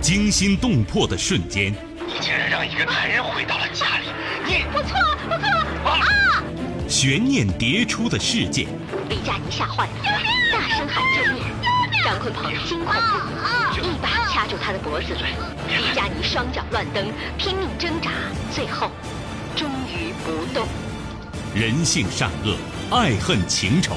惊心动魄的瞬间，你竟然让一个男人回到了家里，你我错了，我错了啊！悬念迭出的事件，李佳妮吓坏了，大声喊救命。张坤鹏惊恐不已，一把掐住他的脖子。李佳妮双脚乱蹬，拼命挣扎，最后终于不动。人性善恶，爱恨情仇。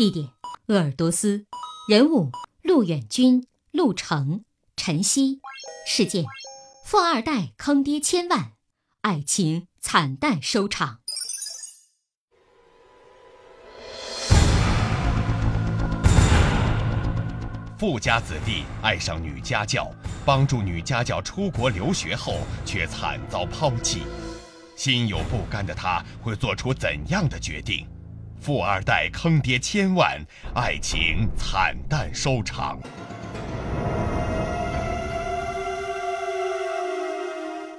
地点鄂尔多斯，人物陆远军、陆成、陈曦，事件富二代坑爹千万，爱情惨淡收场。富家子弟爱上女家教，帮助女家教出国留学后，却惨遭抛弃。心有不甘的他，会做出怎样的决定？富二代坑爹千万，爱情惨淡收场。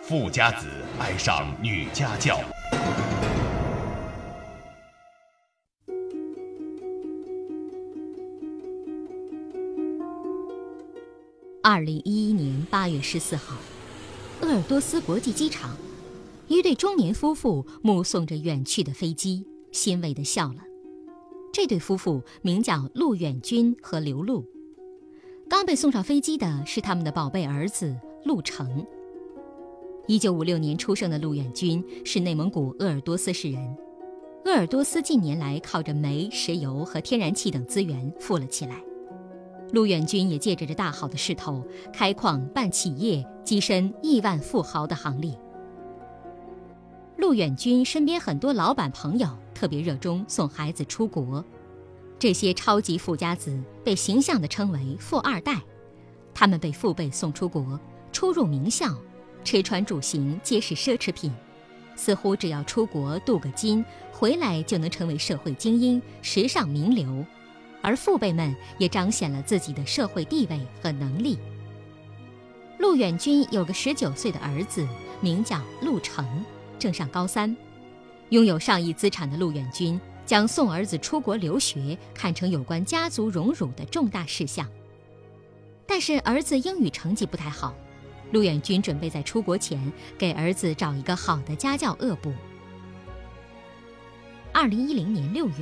富家子爱上女家教。二零一一年八月十四号，鄂尔多斯国际机场，一对中年夫妇目送着远去的飞机，欣慰地笑了。这对夫妇名叫陆远军和刘露。刚被送上飞机的是他们的宝贝儿子陆成。一九五六年出生的陆远军是内蒙古鄂尔多斯市人。鄂尔多斯近年来靠着煤、石油和天然气等资源富了起来。陆远军也借着这大好的势头，开矿办企业，跻身亿万富豪的行列。陆远军身边很多老板朋友特别热衷送孩子出国，这些超级富家子被形象地称为“富二代”。他们被父辈送出国，出入名校，吃穿住行皆是奢侈品，似乎只要出国镀个金，回来就能成为社会精英、时尚名流。而父辈们也彰显了自己的社会地位和能力。陆远军有个十九岁的儿子，名叫陆成，正上高三。拥有上亿资产的陆远军将送儿子出国留学看成有关家族荣辱的重大事项。但是儿子英语成绩不太好，陆远军准备在出国前给儿子找一个好的家教恶补。二零一零年六月。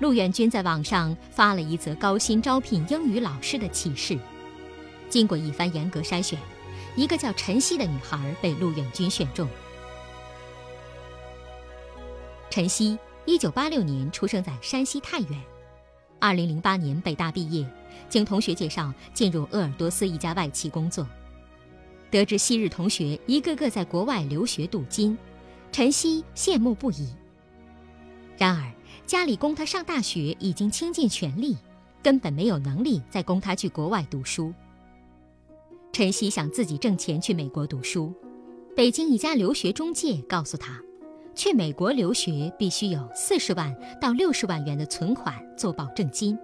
陆远军在网上发了一则高薪招聘英语老师的启事，经过一番严格筛选，一个叫陈曦的女孩被陆远军选中。陈曦，一九八六年出生在山西太原，二零零八年北大毕业，经同学介绍进入鄂尔多斯一家外企工作。得知昔日同学一个个在国外留学镀金，陈曦羡慕不已。然而。家里供他上大学已经倾尽全力，根本没有能力再供他去国外读书。陈曦想自己挣钱去美国读书，北京一家留学中介告诉他，去美国留学必须有四十万到六十万元的存款做保证金，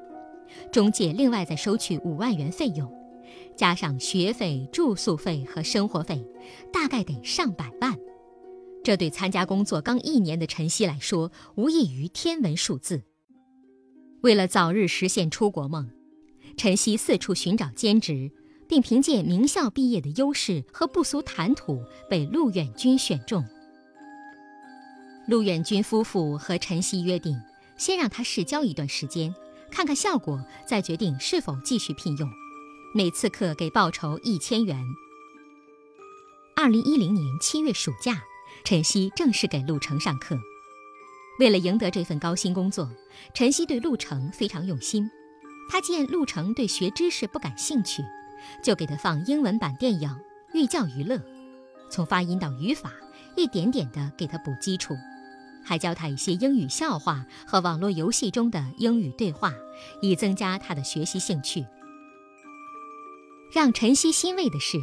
中介另外再收取五万元费用，加上学费、住宿费和生活费，大概得上百万。这对参加工作刚一年的陈曦来说，无异于天文数字。为了早日实现出国梦，陈曦四处寻找兼职，并凭借名校毕业的优势和不俗谈吐，被陆远军选中。陆远军夫妇和陈曦约定，先让他试教一段时间，看看效果，再决定是否继续聘用。每次课给报酬一千元。二零一零年七月暑假。陈曦正式给陆成上课。为了赢得这份高薪工作，陈曦对陆成非常用心。他见陆成对学知识不感兴趣，就给他放英文版电影，寓教于乐。从发音到语法，一点点地给他补基础。还教他一些英语笑话和网络游戏中的英语对话，以增加他的学习兴趣。让陈曦欣慰的是，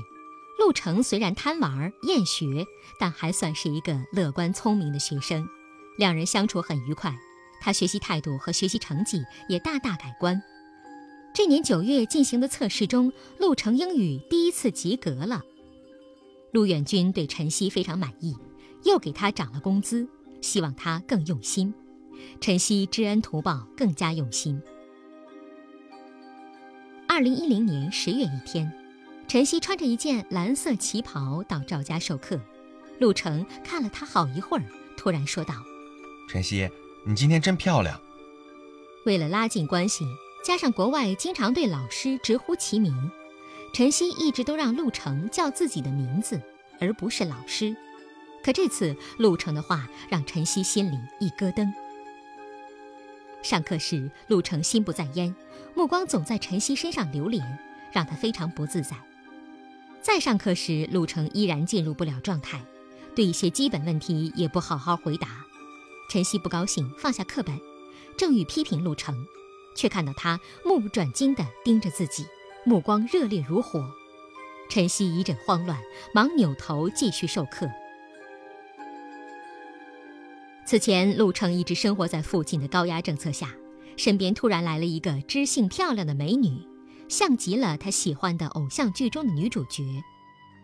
陆程虽然贪玩厌学，但还算是一个乐观聪明的学生，两人相处很愉快。他学习态度和学习成绩也大大改观。这年九月进行的测试中，陆程英语第一次及格了。陆远军对陈曦非常满意，又给他涨了工资，希望他更用心。晨曦知恩图报，更加用心。二零一零年十月一天，晨曦穿着一件蓝色旗袍到赵家授课。陆程看了她好一会儿，突然说道：“晨曦。”你今天真漂亮。为了拉近关系，加上国外经常对老师直呼其名，晨曦一直都让陆程叫自己的名字，而不是老师。可这次陆程的话让陈曦心里一咯噔。上课时，陆程心不在焉，目光总在陈曦身上流连，让他非常不自在。再上课时，陆程依然进入不了状态，对一些基本问题也不好好回答。陈曦不高兴，放下课本，正欲批评陆程，却看到他目不转睛地盯着自己，目光热烈如火。陈曦一阵慌乱，忙扭头继续授课。此前，陆程一直生活在父亲的高压政策下，身边突然来了一个知性漂亮的美女，像极了他喜欢的偶像剧中的女主角。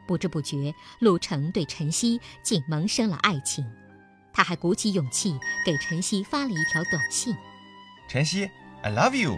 不知不觉，陆成对晨曦竟萌生了爱情。他还鼓起勇气给晨曦发了一条短信：“晨曦，I love you。”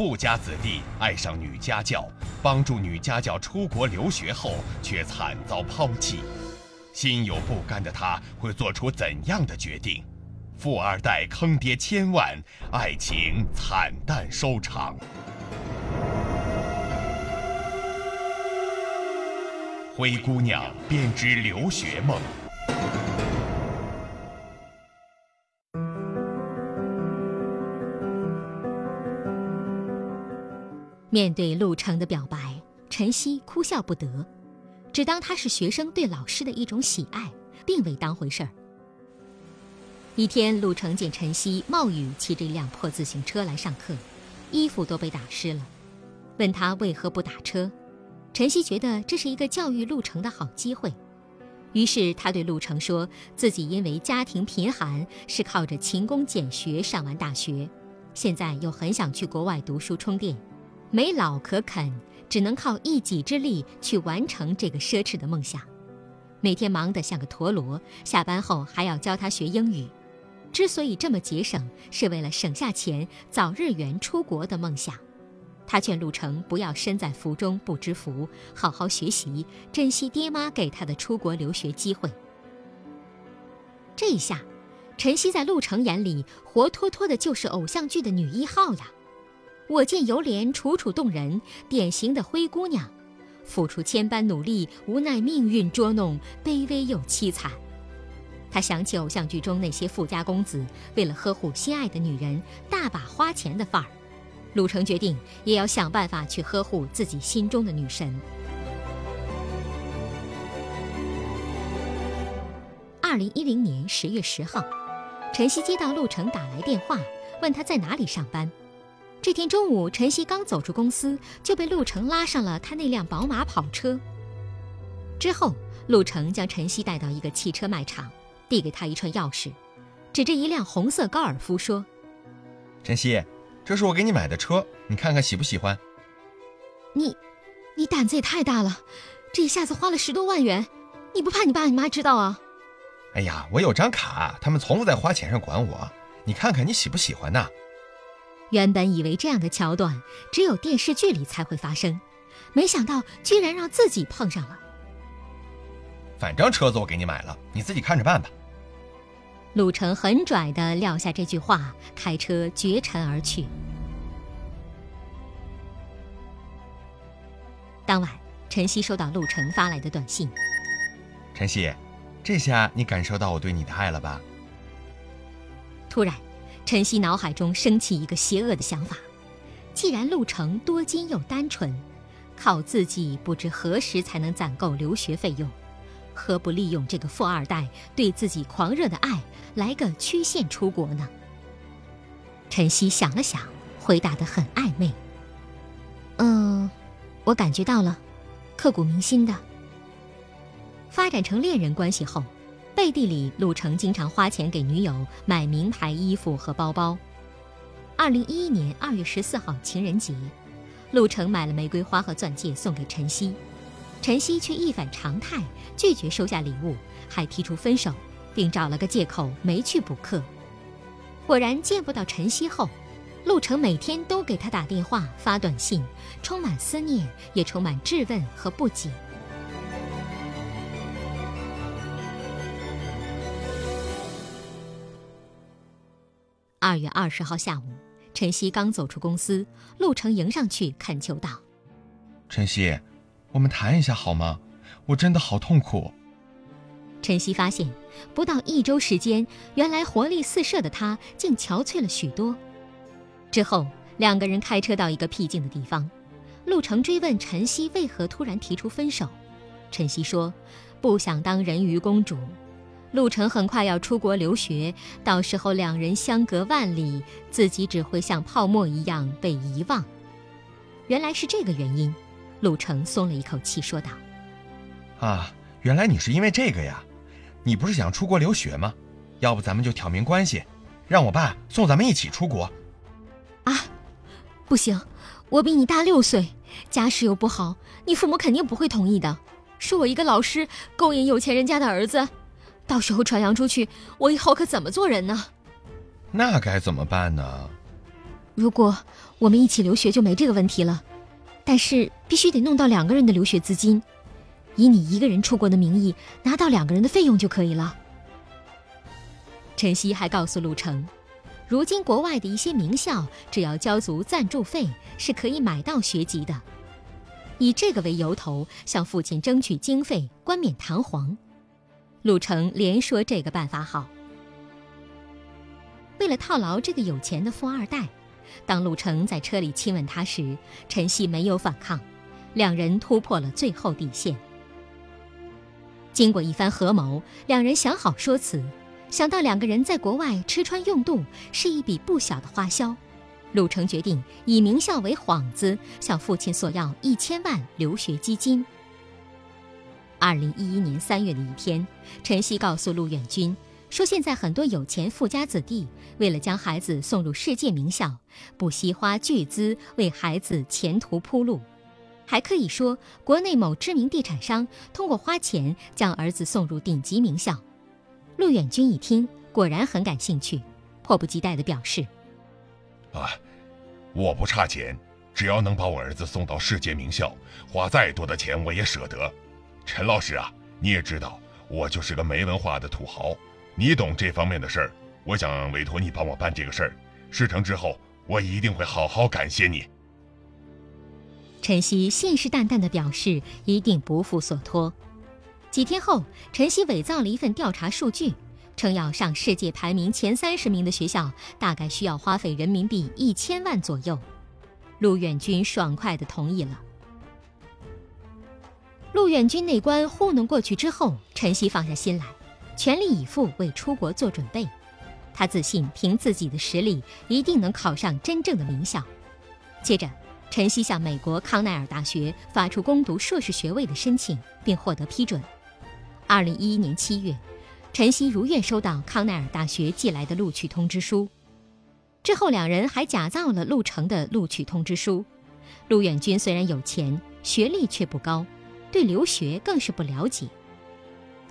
富家子弟爱上女家教，帮助女家教出国留学后，却惨遭抛弃。心有不甘的他，会做出怎样的决定？富二代坑爹千万，爱情惨淡收场。灰姑娘编织留学梦。面对陆程的表白，陈曦哭笑不得，只当他是学生对老师的一种喜爱，并未当回事儿。一天，陆成见陈曦冒雨骑着一辆破自行车来上课，衣服都被打湿了，问他为何不打车。陈曦觉得这是一个教育陆成的好机会，于是他对陆成说自己因为家庭贫寒，是靠着勤工俭学上完大学，现在又很想去国外读书充电，没老可啃，只能靠一己之力去完成这个奢侈的梦想。每天忙得像个陀螺，下班后还要教他学英语。之所以这么节省，是为了省下钱早日圆出国的梦想。他劝陆程不要身在福中不知福，好好学习，珍惜爹妈给他的出国留学机会。这一下，陈曦在陆程眼里，活脱脱的就是偶像剧的女一号呀！我见犹怜，楚楚动人，典型的灰姑娘，付出千般努力，无奈命运捉弄，卑微又凄惨。他想起偶像剧中那些富家公子为了呵护心爱的女人大把花钱的范儿，陆成决定也要想办法去呵护自己心中的女神。二零一零年十月十号，晨曦接到陆程打来电话，问他在哪里上班。这天中午，陈曦刚走出公司，就被陆程拉上了他那辆宝马跑车。之后，陆程将陈曦带到一个汽车卖场。递给他一串钥匙，指着一辆红色高尔夫说：“陈曦，这是我给你买的车，你看看喜不喜欢？”你，你胆子也太大了，这一下子花了十多万元，你不怕你爸你妈知道啊？哎呀，我有张卡，他们从不在花钱上管我。你看看你喜不喜欢呐？原本以为这样的桥段只有电视剧里才会发生，没想到居然让自己碰上了。反正车子我给你买了，你自己看着办吧。陆程很拽的撂下这句话，开车绝尘而去。当晚，晨曦收到陆程发来的短信：“晨曦，这下你感受到我对你的爱了吧？”突然，晨曦脑海中升起一个邪恶的想法：既然陆程多金又单纯，靠自己不知何时才能攒够留学费用。何不利用这个富二代对自己狂热的爱，来个曲线出国呢？晨曦想了想，回答的很暧昧：“嗯，我感觉到了，刻骨铭心的。”发展成恋人关系后，背地里陆程经常花钱给女友买名牌衣服和包包。二零一一年二月十四号情人节，陆程买了玫瑰花和钻戒送给晨曦。晨曦却一反常态，拒绝收下礼物，还提出分手，并找了个借口没去补课。果然见不到晨曦后，陆成每天都给他打电话、发短信，充满思念，也充满质问和不解。二月二十号下午，晨曦刚走出公司，陆程迎上去恳求道：“晨曦。”我们谈一下好吗？我真的好痛苦。晨曦发现，不到一周时间，原来活力四射的他竟憔悴了许多。之后，两个人开车到一个僻静的地方，陆程追问晨曦为何突然提出分手。晨曦说：“不想当人鱼公主。”陆程很快要出国留学，到时候两人相隔万里，自己只会像泡沫一样被遗忘。原来是这个原因。陆程松了一口气，说道：“啊，原来你是因为这个呀？你不是想出国留学吗？要不咱们就挑明关系，让我爸送咱们一起出国。”啊，不行，我比你大六岁，家世又不好，你父母肯定不会同意的。是我一个老师勾引有钱人家的儿子，到时候传扬出去，我以后可怎么做人呢？那该怎么办呢？如果我们一起留学，就没这个问题了。但是必须得弄到两个人的留学资金，以你一个人出国的名义拿到两个人的费用就可以了。晨曦还告诉陆成，如今国外的一些名校只要交足赞助费是可以买到学籍的，以这个为由头向父亲争取经费，冠冕堂皇。陆程连说这个办法好，为了套牢这个有钱的富二代。当陆程在车里亲吻她时，陈曦没有反抗，两人突破了最后底线。经过一番合谋，两人想好说辞，想到两个人在国外吃穿用度是一笔不小的花销，陆程决定以名校为幌子，向父亲索要一千万留学基金。二零一一年三月的一天，陈曦告诉陆远军。说现在很多有钱富家子弟为了将孩子送入世界名校，不惜花巨资为孩子前途铺路，还可以说国内某知名地产商通过花钱将儿子送入顶级名校。陆远军一听，果然很感兴趣，迫不及待地表示：“啊，我不差钱，只要能把我儿子送到世界名校，花再多的钱我也舍得。陈老师啊，你也知道，我就是个没文化的土豪。”你懂这方面的事儿，我想委托你帮我办这个事儿。事成之后，我一定会好好感谢你。陈曦信誓旦旦地表示一定不负所托。几天后，陈曦伪造了一份调查数据，称要上世界排名前三十名的学校，大概需要花费人民币一千万左右。陆远军爽快地同意了。陆远军那关糊弄过去之后，陈曦放下心来。全力以赴为出国做准备，他自信凭自己的实力一定能考上真正的名校。接着，陈曦向美国康奈尔大学发出攻读硕士学位的申请，并获得批准。二零一一年七月，陈曦如愿收到康奈尔大学寄来的录取通知书。之后，两人还假造了陆程的录取通知书。陆远军虽然有钱，学历却不高，对留学更是不了解。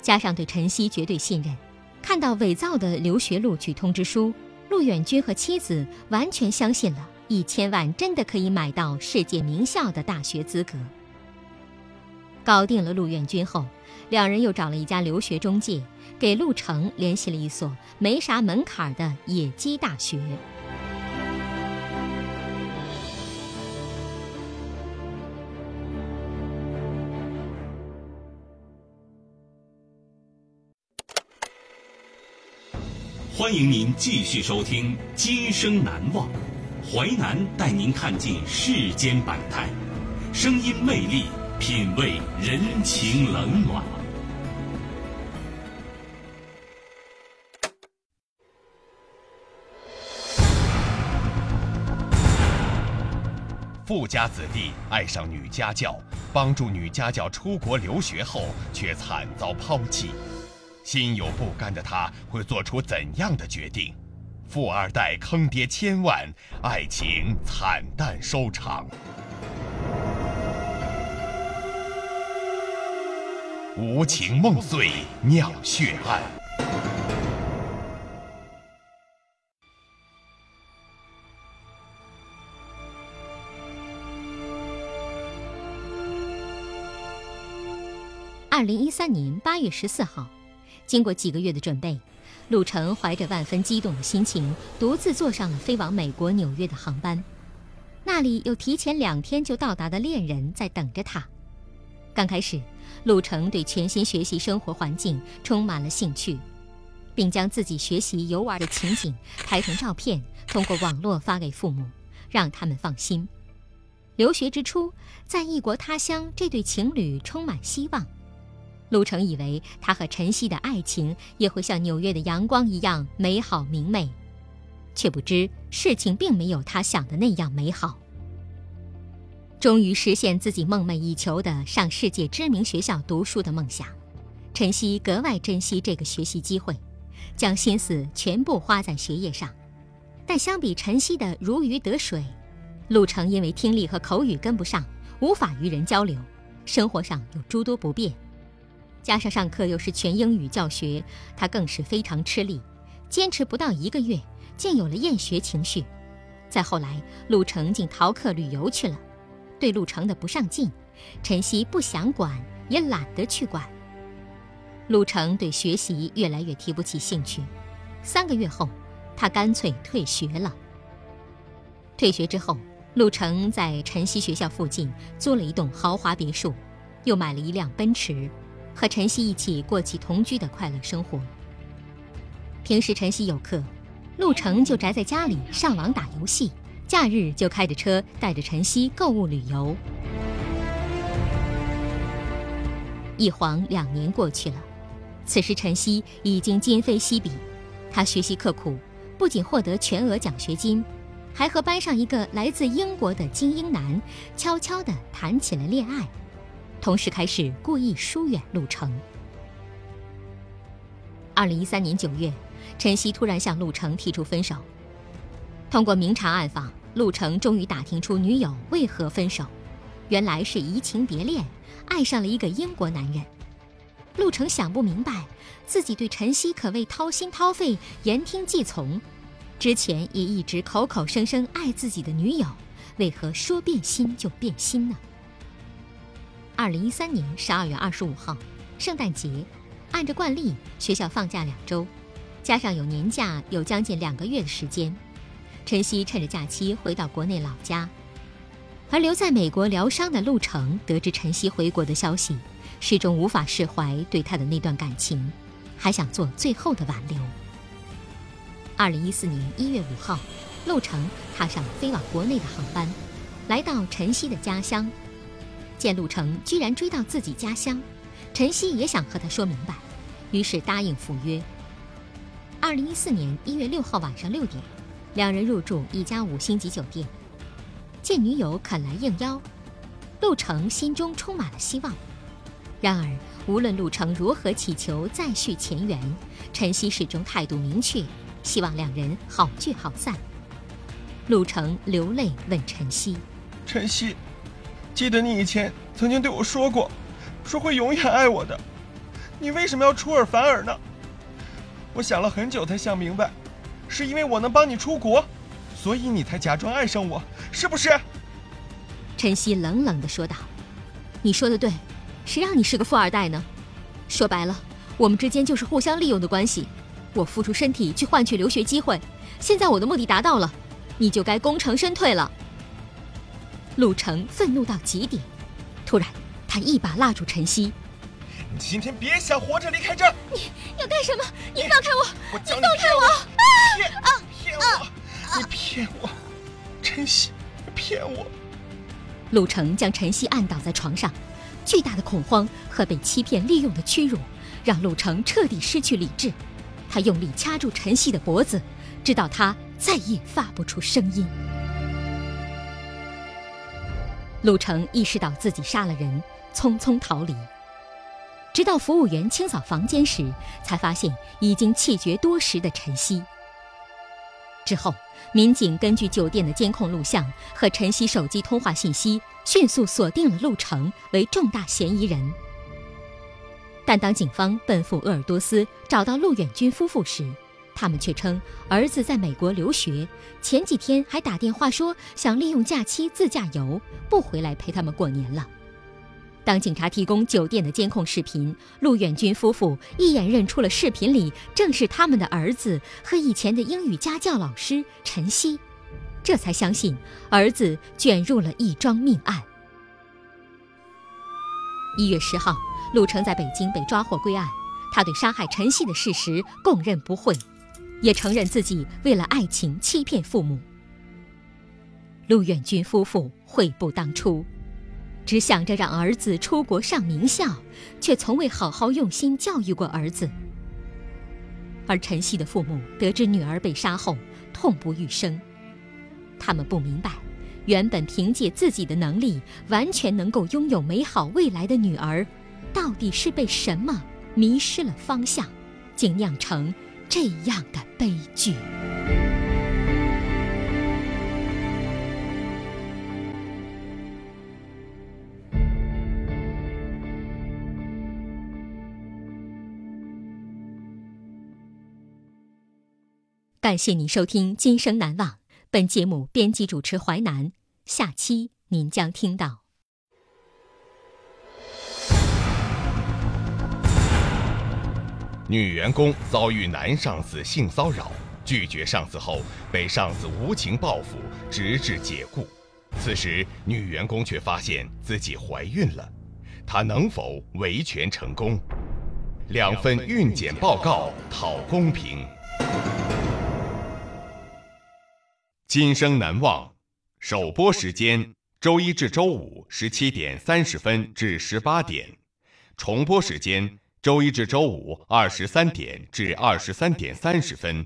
加上对陈曦绝对信任，看到伪造的留学录取通知书，陆远军和妻子完全相信了一千万真的可以买到世界名校的大学资格。搞定了陆远军后，两人又找了一家留学中介，给陆成联系了一所没啥门槛的野鸡大学。欢迎您继续收听《今生难忘》，淮南带您看尽世间百态，声音魅力，品味人情冷暖。富家子弟爱上女家教，帮助女家教出国留学后，却惨遭抛弃。心有不甘的他会做出怎样的决定？富二代坑爹千万，爱情惨淡收场。无情梦碎尿血案。二零一三年八月十四号。经过几个月的准备，陆程怀着万分激动的心情，独自坐上了飞往美国纽约的航班。那里有提前两天就到达的恋人在等着他。刚开始，陆程对全新学习生活环境充满了兴趣，并将自己学习游玩的情景拍成照片，通过网络发给父母，让他们放心。留学之初，在异国他乡，这对情侣充满希望。陆程以为他和晨曦的爱情也会像纽约的阳光一样美好明媚，却不知事情并没有他想的那样美好。终于实现自己梦寐以求的上世界知名学校读书的梦想，晨曦格外珍惜这个学习机会，将心思全部花在学业上。但相比晨曦的如鱼得水，陆程因为听力和口语跟不上，无法与人交流，生活上有诸多不便。加上上课又是全英语教学，他更是非常吃力，坚持不到一个月，竟有了厌学情绪。再后来，陆成竟逃课旅游去了。对陆成的不上进，晨曦不想管，也懒得去管。陆成对学习越来越提不起兴趣。三个月后，他干脆退学了。退学之后，陆成在晨曦学校附近租了一栋豪华别墅，又买了一辆奔驰。和晨曦一起过起同居的快乐生活。平时晨曦有课，陆程就宅在家里上网打游戏；假日就开着车带着晨曦购物旅游。一晃两年过去了，此时晨曦已经今非昔比。他学习刻苦，不仅获得全额奖学金，还和班上一个来自英国的精英男悄悄地谈起了恋爱。同时开始故意疏远陆程。二零一三年九月，陈曦突然向陆程提出分手。通过明察暗访，陆程终于打听出女友为何分手，原来是移情别恋，爱上了一个英国男人。陆程想不明白，自己对陈曦可谓掏心掏肺、言听计从，之前也一直口口声声爱自己的女友，为何说变心就变心呢？二零一三年十二月二十五号，圣诞节，按照惯例，学校放假两周，加上有年假，有将近两个月的时间。晨曦趁着假期回到国内老家，而留在美国疗伤的陆程得知晨曦回国的消息，始终无法释怀对他的那段感情，还想做最后的挽留。二零一四年一月五号，陆程踏上飞往国内的航班，来到晨曦的家乡。见陆程居然追到自己家乡，晨曦也想和他说明白，于是答应赴约。二零一四年一月六号晚上六点，两人入住一家五星级酒店。见女友肯来应邀，陆程心中充满了希望。然而，无论陆程如何祈求再续前缘，晨曦始终态度明确，希望两人好聚好散。陆程流泪问晨曦：“晨曦。”记得你以前曾经对我说过，说会永远爱我的，你为什么要出尔反尔呢？我想了很久才想明白，是因为我能帮你出国，所以你才假装爱上我，是不是？陈曦冷冷地说道：“你说的对，谁让你是个富二代呢？说白了，我们之间就是互相利用的关系。我付出身体去换取留学机会，现在我的目的达到了，你就该功成身退了。”陆成愤怒到极点，突然，他一把拉住晨曦：“你今天别想活着离开这儿！你要干什么？你放开我！我你放开我！骗啊！骗我！你骗我！晨曦，骗我！”陆成将晨曦按倒在床上，巨大的恐慌和被欺骗利用的屈辱，让陆成彻底失去理智。他用力掐住晨曦的脖子，直到他再也发不出声音。陆程意识到自己杀了人，匆匆逃离。直到服务员清扫房间时，才发现已经气绝多时的陈曦。之后，民警根据酒店的监控录像和陈曦手机通话信息，迅速锁定了陆程为重大嫌疑人。但当警方奔赴鄂尔多斯找到陆远军夫妇时，他们却称儿子在美国留学，前几天还打电话说想利用假期自驾游，不回来陪他们过年了。当警察提供酒店的监控视频，陆远军夫妇一眼认出了视频里正是他们的儿子和以前的英语家教老师陈曦，这才相信儿子卷入了一桩命案。一月十号，陆成在北京被抓获归案，他对杀害陈曦的事实供认不讳。也承认自己为了爱情欺骗父母。陆远军夫妇悔不当初，只想着让儿子出国上名校，却从未好好用心教育过儿子。而陈曦的父母得知女儿被杀后，痛不欲生。他们不明白，原本凭借自己的能力完全能够拥有美好未来的女儿，到底是被什么迷失了方向，竟酿成。这样的悲剧。感谢您收听《今生难忘》，本节目编辑主持淮南，下期您将听到。女员工遭遇男上司性骚扰，拒绝上司后被上司无情报复，直至解雇。此时，女员工却发现自己怀孕了，她能否维权成功？两份孕检报告讨公平。今生难忘，首播时间周一至周五十七点三十分至十八点，重播时间。周一至周五二十三点至二十三点三十分，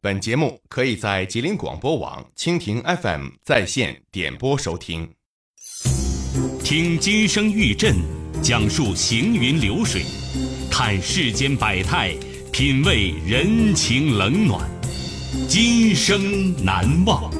本节目可以在吉林广播网、蜻蜓 FM 在线点播收听。听今生玉振讲述行云流水，看世间百态，品味人情冷暖，今生难忘。